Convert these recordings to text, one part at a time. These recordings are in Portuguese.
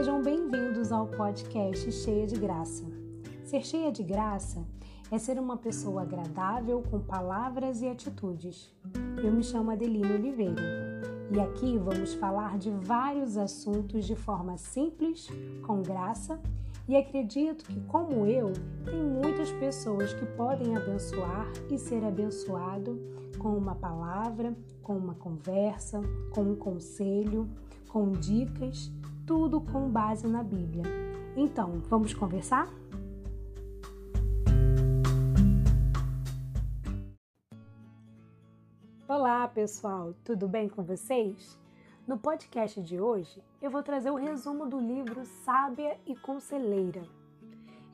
Sejam bem-vindos ao podcast Cheia de Graça. Ser cheia de graça é ser uma pessoa agradável com palavras e atitudes. Eu me chamo Adelina Oliveira e aqui vamos falar de vários assuntos de forma simples, com graça e acredito que, como eu, tem muitas pessoas que podem abençoar e ser abençoado com uma palavra, com uma conversa, com um conselho, com dicas, tudo com base na Bíblia. Então, vamos conversar? Olá, pessoal, tudo bem com vocês? No podcast de hoje, eu vou trazer o resumo do livro Sábia e Conselheira.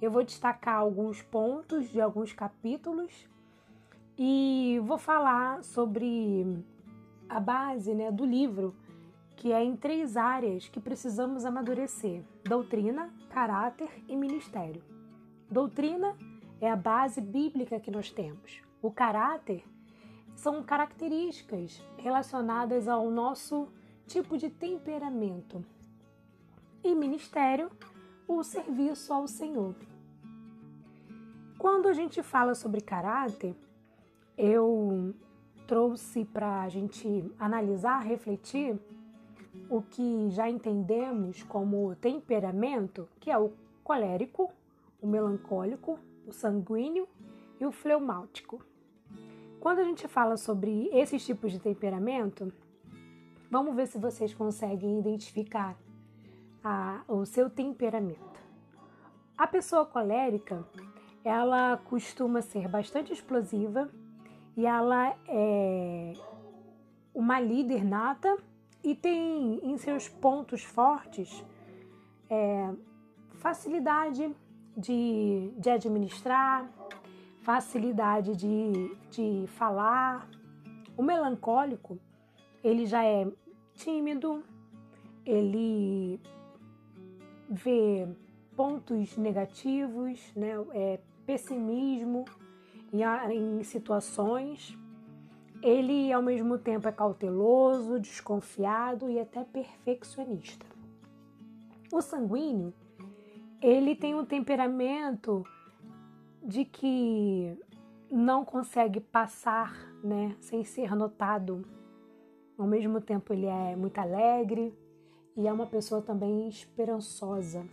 Eu vou destacar alguns pontos de alguns capítulos e vou falar sobre a base né, do livro, que é em três áreas que precisamos amadurecer: doutrina, caráter e ministério. Doutrina é a base bíblica que nós temos. O caráter são características relacionadas ao nosso tipo de temperamento. E ministério, o serviço ao Senhor. Quando a gente fala sobre caráter, eu trouxe para a gente analisar, refletir o que já entendemos como temperamento, que é o colérico, o melancólico, o sanguíneo e o fleumático. Quando a gente fala sobre esses tipos de temperamento, vamos ver se vocês conseguem identificar a, o seu temperamento. A pessoa colérica, ela costuma ser bastante explosiva e ela é uma líder nata e tem em seus pontos fortes é, facilidade de, de administrar, facilidade de, de falar. O melancólico, ele já é tímido, ele vê pontos negativos, né? é, pessimismo em, em situações. Ele, ao mesmo tempo, é cauteloso, desconfiado e até perfeccionista. O sanguíneo, ele tem um temperamento de que não consegue passar, né, sem ser notado. Ao mesmo tempo, ele é muito alegre e é uma pessoa também esperançosa.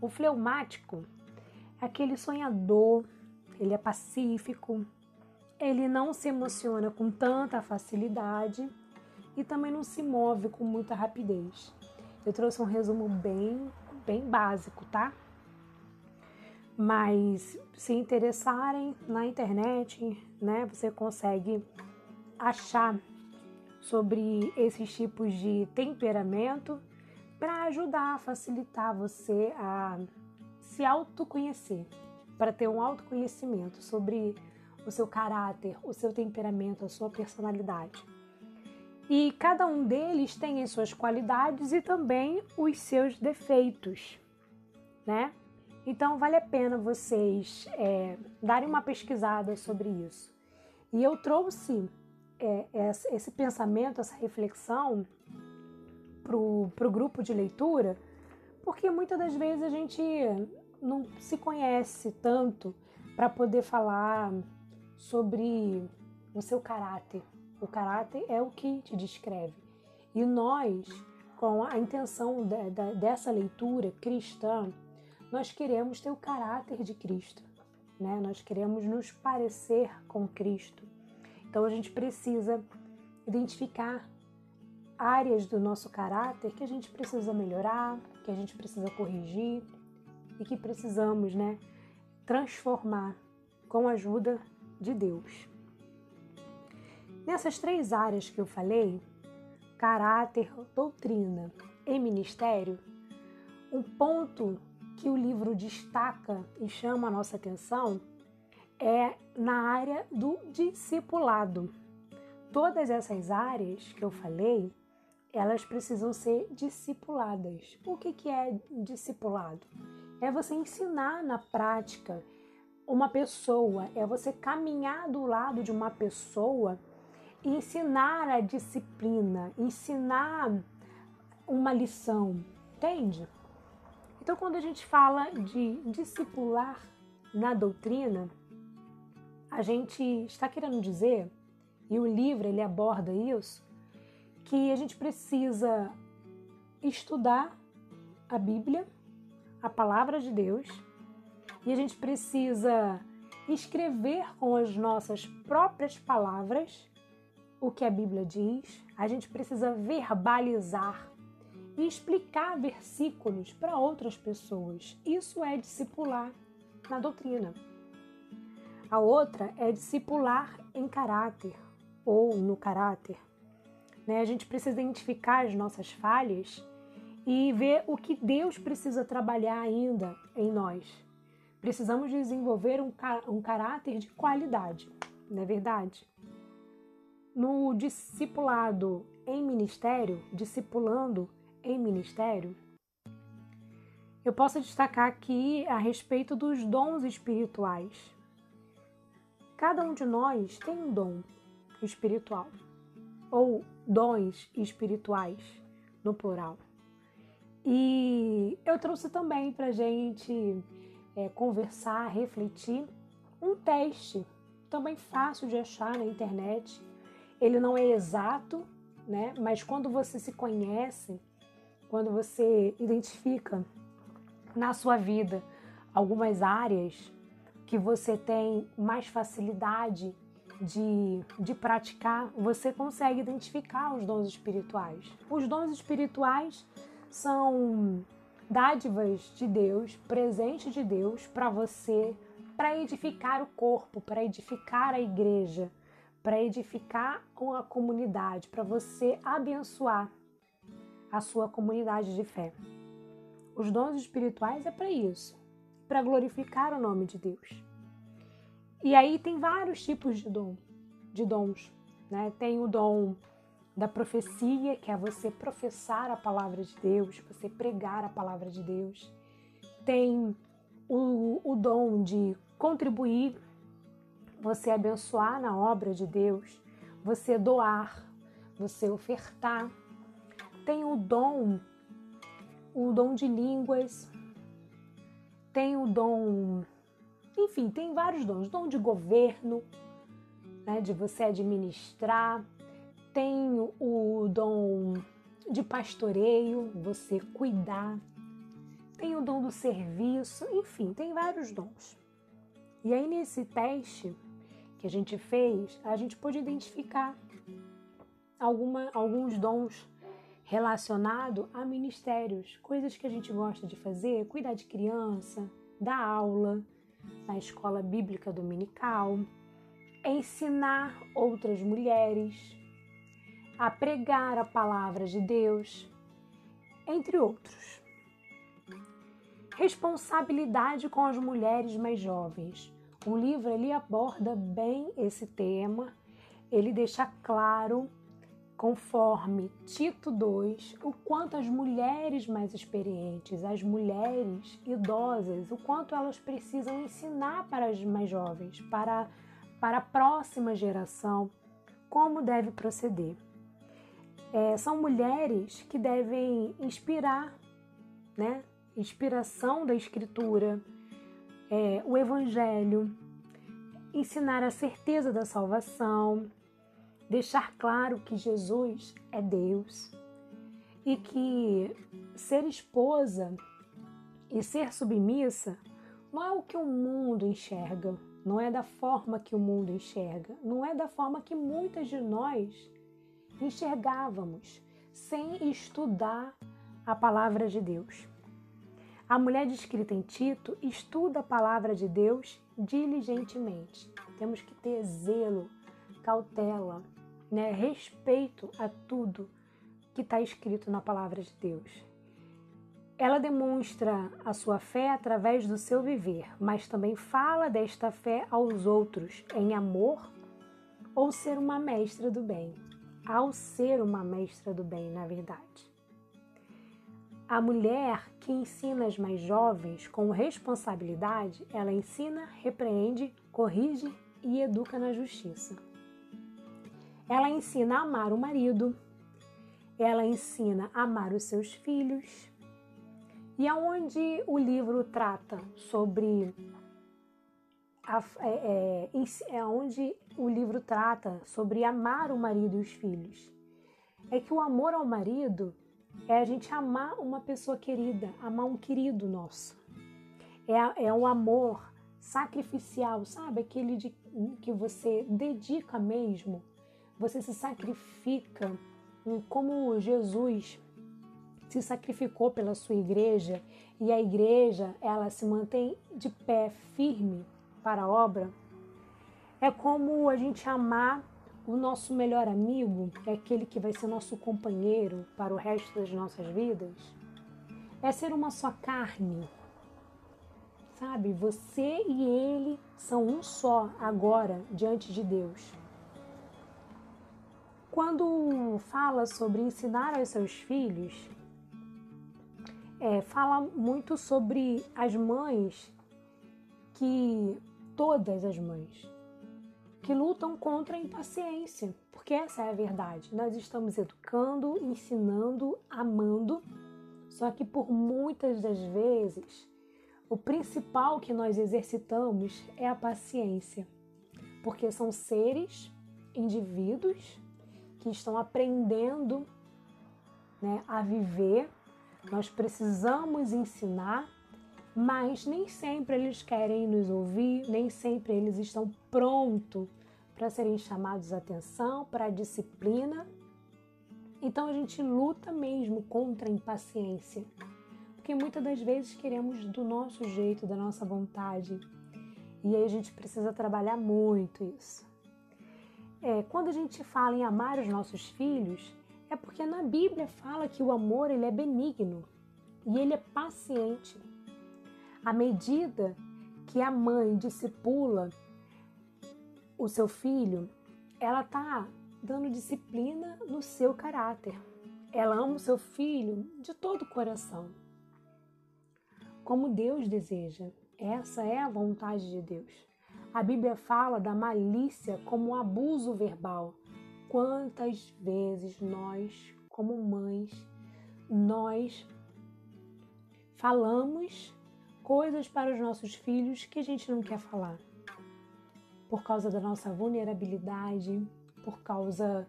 O fleumático é aquele sonhador, ele é pacífico, ele não se emociona com tanta facilidade e também não se move com muita rapidez. Eu trouxe um resumo bem, bem básico, tá? Mas se interessarem na internet, né, você consegue achar sobre esses tipos de temperamento para ajudar a facilitar você a se autoconhecer, para ter um autoconhecimento sobre o seu caráter, o seu temperamento, a sua personalidade. E cada um deles tem as suas qualidades e também os seus defeitos, né? Então vale a pena vocês é, darem uma pesquisada sobre isso. E eu trouxe é, esse pensamento, essa reflexão para o grupo de leitura, porque muitas das vezes a gente não se conhece tanto para poder falar sobre o seu caráter. O caráter é o que te descreve. E nós, com a intenção de, de, dessa leitura cristã, nós queremos ter o caráter de Cristo, né? Nós queremos nos parecer com Cristo. Então a gente precisa identificar áreas do nosso caráter que a gente precisa melhorar, que a gente precisa corrigir e que precisamos, né, transformar com a ajuda de Deus. Nessas três áreas que eu falei, caráter, doutrina e ministério, um ponto que o livro destaca e chama a nossa atenção é na área do discipulado. Todas essas áreas que eu falei, elas precisam ser discipuladas. O que, que é discipulado? É você ensinar na prática uma pessoa, é você caminhar do lado de uma pessoa e ensinar a disciplina, ensinar uma lição, Entende? Então, quando a gente fala de discipular na doutrina, a gente está querendo dizer, e o livro ele aborda isso, que a gente precisa estudar a Bíblia, a palavra de Deus, e a gente precisa escrever com as nossas próprias palavras o que a Bíblia diz, a gente precisa verbalizar e explicar versículos para outras pessoas. Isso é discipular na doutrina. A outra é discipular em caráter ou no caráter. Né? A gente precisa identificar as nossas falhas e ver o que Deus precisa trabalhar ainda em nós. Precisamos desenvolver um, um caráter de qualidade, não é verdade? No discipulado em ministério, discipulando em ministério, eu posso destacar aqui a respeito dos dons espirituais. Cada um de nós tem um dom espiritual, ou dons espirituais, no plural. E eu trouxe também para gente é, conversar, refletir, um teste também fácil de achar na internet. Ele não é exato, né? Mas quando você se conhece, quando você identifica na sua vida algumas áreas que você tem mais facilidade de, de praticar, você consegue identificar os dons espirituais. Os dons espirituais são dádivas de Deus, presente de Deus para você, para edificar o corpo, para edificar a igreja, para edificar a comunidade, para você abençoar a sua comunidade de fé. Os dons espirituais é para isso, para glorificar o nome de Deus. E aí tem vários tipos de dom, de dons, né? Tem o dom da profecia, que é você professar a palavra de Deus, você pregar a palavra de Deus. Tem o, o dom de contribuir, você abençoar na obra de Deus, você doar, você ofertar. Tem o dom o dom de línguas, tem o dom, enfim, tem vários dons, dom de governo, né, de você administrar, tem o dom de pastoreio, você cuidar, tem o dom do serviço, enfim, tem vários dons. E aí nesse teste que a gente fez, a gente pôde identificar alguma, alguns dons relacionado a ministérios, coisas que a gente gosta de fazer, cuidar de criança, dar aula na escola bíblica dominical, ensinar outras mulheres a pregar a palavra de Deus, entre outros. Responsabilidade com as mulheres mais jovens. O livro ele aborda bem esse tema, ele deixa claro conforme Tito 2, o quanto as mulheres mais experientes, as mulheres idosas, o quanto elas precisam ensinar para as mais jovens, para, para a próxima geração, como deve proceder. É, são mulheres que devem inspirar, né? Inspiração da Escritura, é, o Evangelho, ensinar a certeza da salvação, deixar claro que Jesus é Deus e que ser esposa e ser submissa não é o que o mundo enxerga, não é da forma que o mundo enxerga, não é da forma que muitas de nós enxergávamos sem estudar a palavra de Deus. A mulher descrita em Tito estuda a palavra de Deus diligentemente. Temos que ter zelo, cautela, né, respeito a tudo que está escrito na palavra de Deus. Ela demonstra a sua fé através do seu viver, mas também fala desta fé aos outros em amor ou ser uma mestra do bem, ao ser uma mestra do bem, na verdade. A mulher que ensina as mais jovens com responsabilidade, ela ensina, repreende, corrige e educa na justiça. Ela ensina a amar o marido, ela ensina a amar os seus filhos, E aonde o livro trata sobre a, é, é, é onde o livro trata sobre amar o marido e os filhos. É que o amor ao marido é a gente amar uma pessoa querida, amar um querido nosso. É, é o amor sacrificial, sabe? Aquele de, que você dedica mesmo, você se sacrifica, como Jesus se sacrificou pela sua igreja e a igreja ela se mantém de pé firme para a obra. É como a gente amar o nosso melhor amigo, é aquele que vai ser nosso companheiro para o resto das nossas vidas. É ser uma só carne, Sabe, você e ele são um só agora diante de Deus. Quando fala sobre ensinar aos seus filhos, é, fala muito sobre as mães que todas as mães que lutam contra a impaciência, porque essa é a verdade. Nós estamos educando, ensinando, amando, só que por muitas das vezes o principal que nós exercitamos é a paciência, porque são seres, indivíduos que estão aprendendo né, a viver. Nós precisamos ensinar, mas nem sempre eles querem nos ouvir, nem sempre eles estão prontos para serem chamados a atenção, para a disciplina. Então a gente luta mesmo contra a impaciência porque muitas das vezes queremos do nosso jeito, da nossa vontade. E aí a gente precisa trabalhar muito isso. É, quando a gente fala em amar os nossos filhos, é porque na Bíblia fala que o amor ele é benigno e ele é paciente. À medida que a mãe discipula o seu filho, ela está dando disciplina no seu caráter. Ela ama o seu filho de todo o coração como Deus deseja. Essa é a vontade de Deus. A Bíblia fala da malícia como um abuso verbal. Quantas vezes nós, como mães, nós falamos coisas para os nossos filhos que a gente não quer falar? Por causa da nossa vulnerabilidade, por causa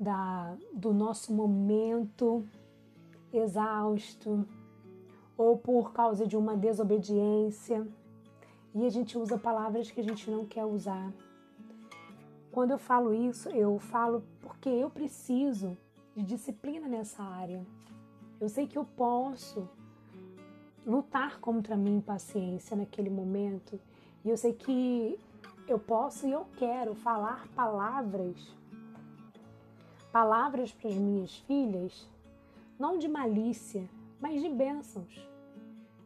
da, do nosso momento exausto, ou por causa de uma desobediência. E a gente usa palavras que a gente não quer usar. Quando eu falo isso, eu falo porque eu preciso de disciplina nessa área. Eu sei que eu posso lutar contra a minha impaciência naquele momento. E eu sei que eu posso e eu quero falar palavras, palavras para as minhas filhas, não de malícia, mas de bênçãos.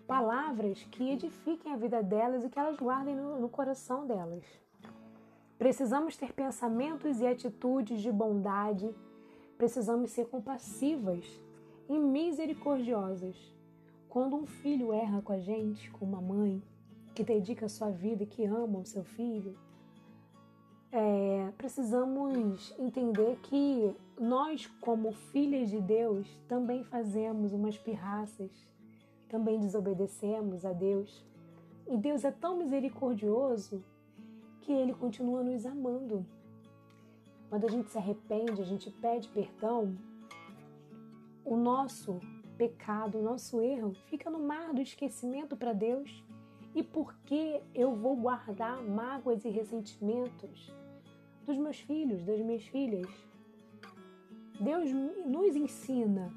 Palavras que edifiquem a vida delas e que elas guardem no, no coração delas. Precisamos ter pensamentos e atitudes de bondade, precisamos ser compassivas e misericordiosas. Quando um filho erra com a gente, com uma mãe que dedica a sua vida e que ama o seu filho, é, precisamos entender que nós, como filhas de Deus, também fazemos umas pirraças, também desobedecemos a Deus. E Deus é tão misericordioso que Ele continua nos amando. Quando a gente se arrepende, a gente pede perdão, o nosso pecado, o nosso erro fica no mar do esquecimento para Deus. E por que eu vou guardar mágoas e ressentimentos dos meus filhos, das minhas filhas? Deus nos ensina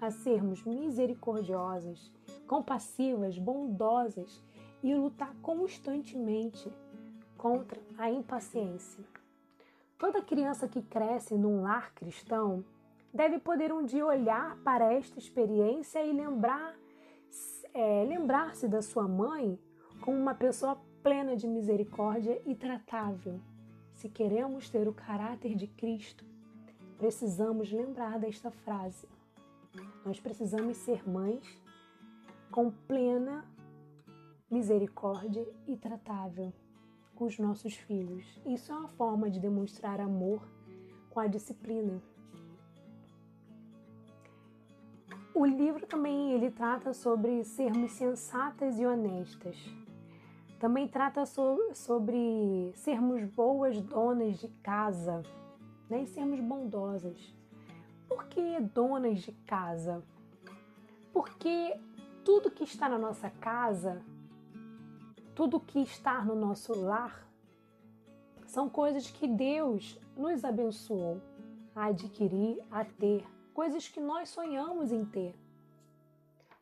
a sermos misericordiosas, compassivas, bondosas e lutar constantemente contra a impaciência. Toda criança que cresce num lar cristão deve poder um dia olhar para esta experiência e lembrar é, lembrar-se da sua mãe como uma pessoa plena de misericórdia e tratável. Se queremos ter o caráter de Cristo, precisamos lembrar desta frase. Nós precisamos ser mães com plena misericórdia e tratável com os nossos filhos. Isso é uma forma de demonstrar amor com a disciplina. O livro também ele trata sobre sermos sensatas e honestas. Também trata so, sobre sermos boas donas de casa, né? E sermos bondosas. Por que donas de casa? Porque tudo que está na nossa casa, tudo que está no nosso lar, são coisas que Deus nos abençoou a adquirir, a ter, coisas que nós sonhamos em ter.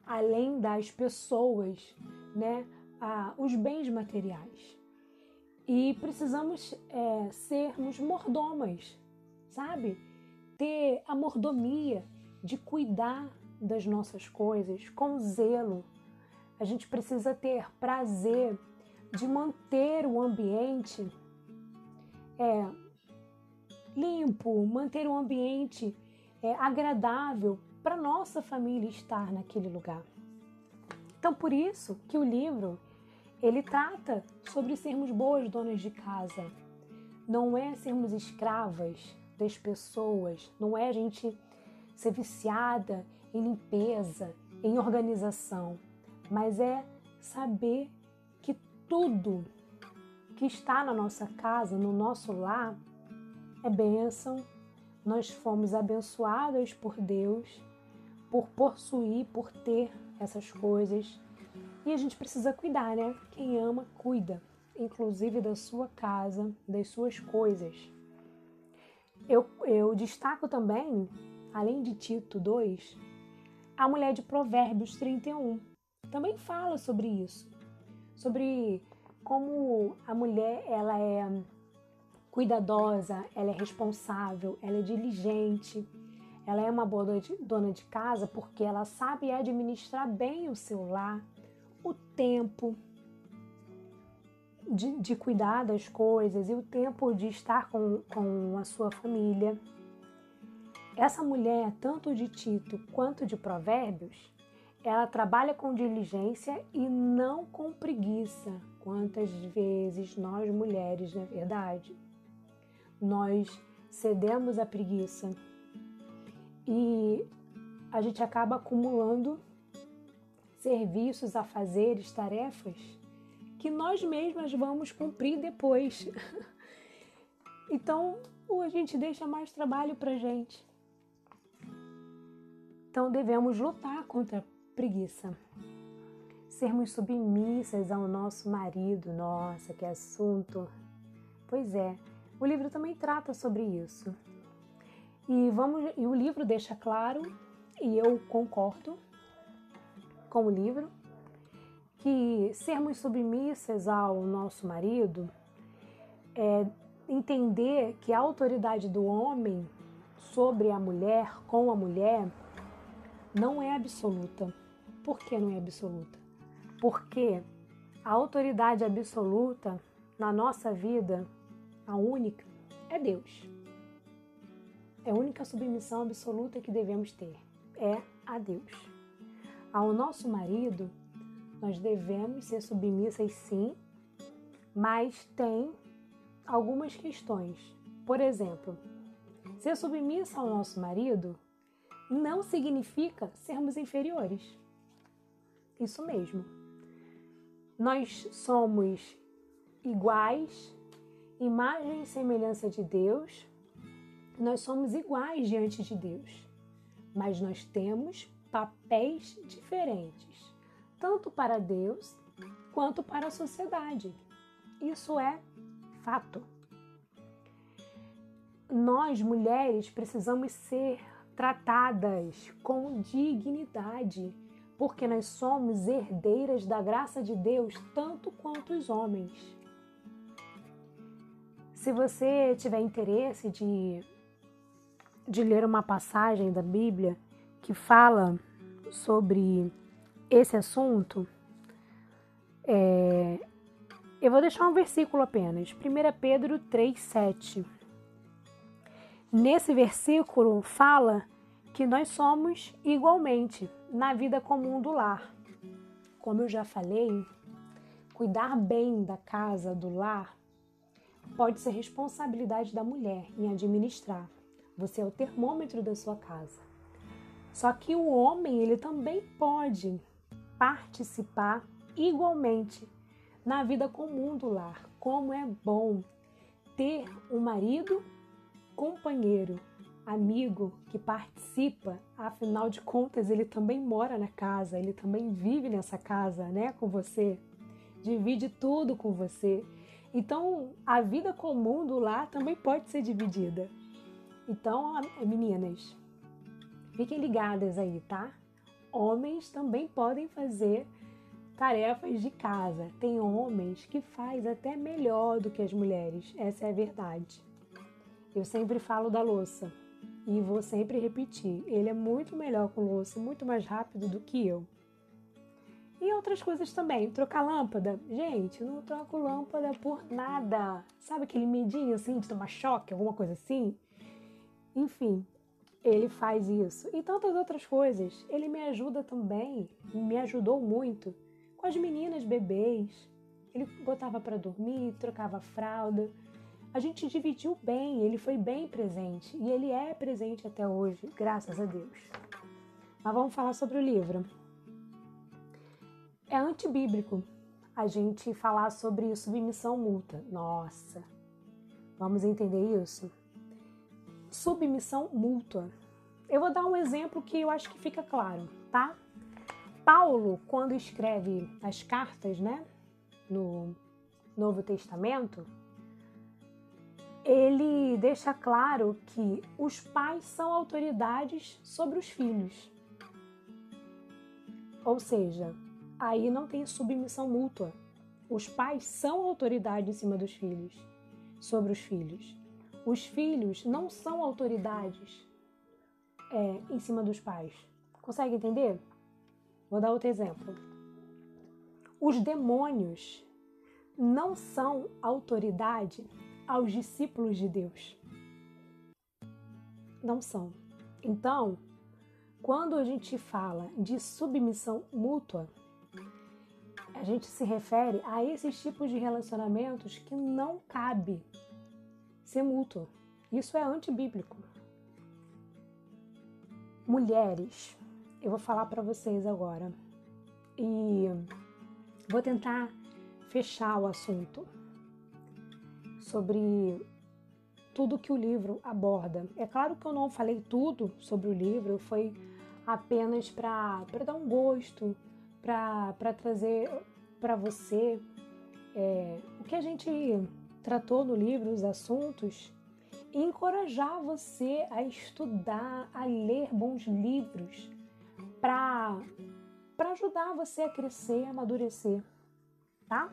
Além das pessoas, né, a, os bens materiais. E precisamos é, sermos mordomas, sabe? Ter a mordomia de cuidar das nossas coisas com zelo. A gente precisa ter prazer de manter o ambiente é, limpo, manter um ambiente é, agradável para nossa família estar naquele lugar. Então, por isso que o livro ele trata sobre sermos boas donas de casa. Não é sermos escravas das pessoas, não é a gente ser viciada em limpeza, em organização, mas é saber que tudo que está na nossa casa, no nosso lar, é bênção. Nós fomos abençoadas por Deus por possuir, por ter essas coisas. E a gente precisa cuidar, né? Quem ama, cuida, inclusive da sua casa, das suas coisas. Eu, eu destaco também, além de Tito 2, a mulher de Provérbios 31. Também fala sobre isso, sobre como a mulher ela é cuidadosa, ela é responsável, ela é diligente, ela é uma boa dona de casa porque ela sabe administrar bem o seu lar, o tempo de, de cuidar das coisas e o tempo de estar com, com a sua família. Essa mulher, tanto de Tito quanto de Provérbios, ela trabalha com diligência e não com preguiça. Quantas vezes nós mulheres, na é verdade, nós cedemos à preguiça e a gente acaba acumulando serviços, afazeres, tarefas que nós mesmas vamos cumprir depois. então, a gente deixa mais trabalho para gente. Então, devemos lutar contra preguiça. Sermos submissas ao nosso marido, nossa, que assunto. Pois é, o livro também trata sobre isso. E, vamos, e o livro deixa claro, e eu concordo com o livro, que sermos submissas ao nosso marido é entender que a autoridade do homem sobre a mulher, com a mulher, não é absoluta por que não é absoluta? Porque a autoridade absoluta na nossa vida, a única, é Deus. É a única submissão absoluta que devemos ter, é a Deus. Ao nosso marido, nós devemos ser submissas sim, mas tem algumas questões. Por exemplo, ser submissa ao nosso marido não significa sermos inferiores. Isso mesmo. Nós somos iguais, imagem e semelhança de Deus. Nós somos iguais diante de Deus, mas nós temos papéis diferentes, tanto para Deus quanto para a sociedade. Isso é fato. Nós, mulheres, precisamos ser tratadas com dignidade porque nós somos herdeiras da graça de Deus tanto quanto os homens. Se você tiver interesse de, de ler uma passagem da Bíblia que fala sobre esse assunto, é, eu vou deixar um versículo apenas, 1 Pedro 3,7. Nesse versículo fala que nós somos igualmente na vida comum do lar. Como eu já falei, cuidar bem da casa, do lar, pode ser responsabilidade da mulher em administrar. Você é o termômetro da sua casa. Só que o homem, ele também pode participar igualmente na vida comum do lar. Como é bom ter um marido companheiro, amigo que participa, afinal de contas, ele também mora na casa, ele também vive nessa casa, né, com você, divide tudo com você. Então, a vida comum do lar também pode ser dividida. Então, meninas, fiquem ligadas aí, tá? Homens também podem fazer tarefas de casa. Tem homens que faz até melhor do que as mulheres, essa é a verdade. Eu sempre falo da louça e vou sempre repetir. Ele é muito melhor com louça, muito mais rápido do que eu. E outras coisas também. Trocar lâmpada. Gente, não troco lâmpada por nada. Sabe aquele medinho assim de tomar choque, alguma coisa assim? Enfim, ele faz isso. E tantas outras coisas. Ele me ajuda também, me ajudou muito com as meninas bebês. Ele botava para dormir, trocava fralda a gente dividiu bem, ele foi bem presente e ele é presente até hoje, graças a Deus. Mas vamos falar sobre o livro. É antibíblico a gente falar sobre submissão mútua. Nossa, vamos entender isso? Submissão mútua. Eu vou dar um exemplo que eu acho que fica claro, tá? Paulo, quando escreve as cartas, né, no Novo Testamento, ele deixa claro que os pais são autoridades sobre os filhos. Ou seja, aí não tem submissão mútua. Os pais são autoridade em cima dos filhos, sobre os filhos. Os filhos não são autoridades é, em cima dos pais. Consegue entender? Vou dar outro exemplo. Os demônios não são autoridade aos discípulos de Deus. Não são. Então, quando a gente fala de submissão mútua, a gente se refere a esses tipos de relacionamentos que não cabe ser mútuo. Isso é antibíblico. Mulheres, eu vou falar para vocês agora e vou tentar fechar o assunto sobre tudo que o livro aborda. É claro que eu não falei tudo sobre o livro, foi apenas para dar um gosto, para trazer para você é, o que a gente tratou no livro, os assuntos, e encorajar você a estudar, a ler bons livros, para ajudar você a crescer, a amadurecer, tá?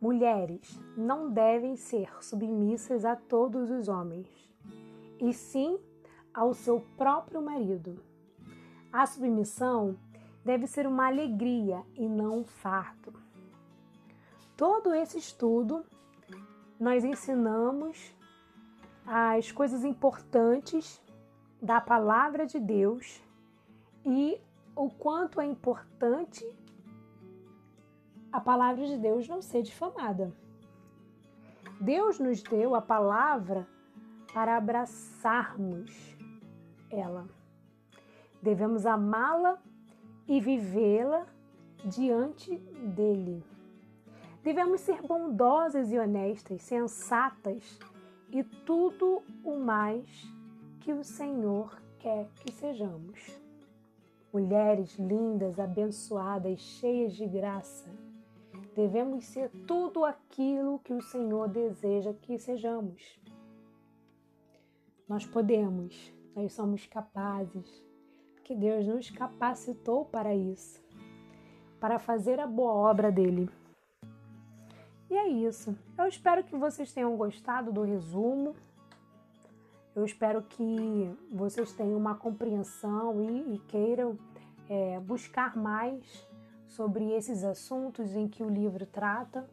Mulheres não devem ser submissas a todos os homens, e sim ao seu próprio marido. A submissão deve ser uma alegria e não um fardo. Todo esse estudo nós ensinamos as coisas importantes da palavra de Deus e o quanto é importante a palavra de Deus não ser difamada. Deus nos deu a palavra para abraçarmos ela. Devemos amá-la e vivê-la diante dele. Devemos ser bondosas e honestas, sensatas e tudo o mais que o Senhor quer que sejamos. Mulheres lindas, abençoadas, cheias de graça Devemos ser tudo aquilo que o Senhor deseja que sejamos. Nós podemos, nós somos capazes, que Deus nos capacitou para isso, para fazer a boa obra dele. E é isso. Eu espero que vocês tenham gostado do resumo. Eu espero que vocês tenham uma compreensão e, e queiram é, buscar mais sobre esses assuntos em que o livro trata.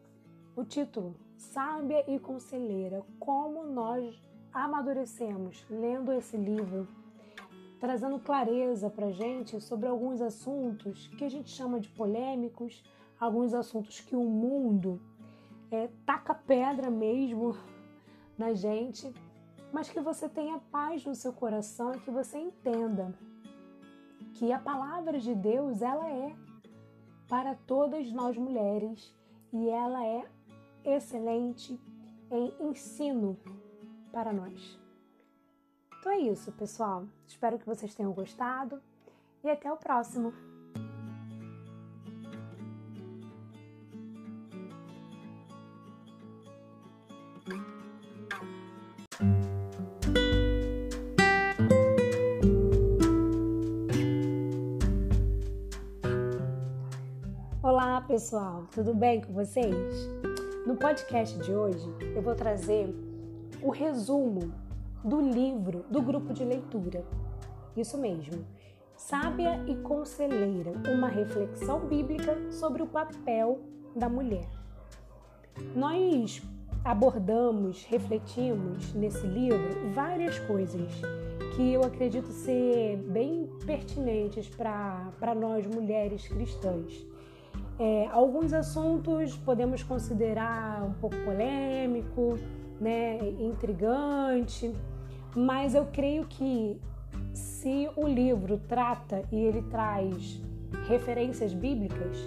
O título: Sábia e Conselheira: Como nós amadurecemos lendo esse livro, trazendo clareza para gente sobre alguns assuntos que a gente chama de polêmicos, alguns assuntos que o mundo é, taca pedra mesmo na gente, mas que você tenha paz no seu coração e que você entenda que a palavra de Deus ela é para todas nós mulheres e ela é excelente em ensino para nós. Então é isso, pessoal. Espero que vocês tenham gostado e até o próximo. Olá, pessoal, tudo bem com vocês? No podcast de hoje eu vou trazer o resumo do livro do grupo de leitura. Isso mesmo, Sábia e Conselheira uma reflexão bíblica sobre o papel da mulher. Nós abordamos, refletimos nesse livro várias coisas que eu acredito ser bem pertinentes para nós mulheres cristãs. É, alguns assuntos podemos considerar um pouco polêmico, né, intrigante, mas eu creio que se o livro trata e ele traz referências bíblicas,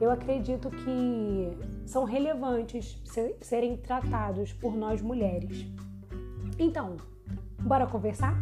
eu acredito que são relevantes serem tratados por nós mulheres. Então, bora conversar?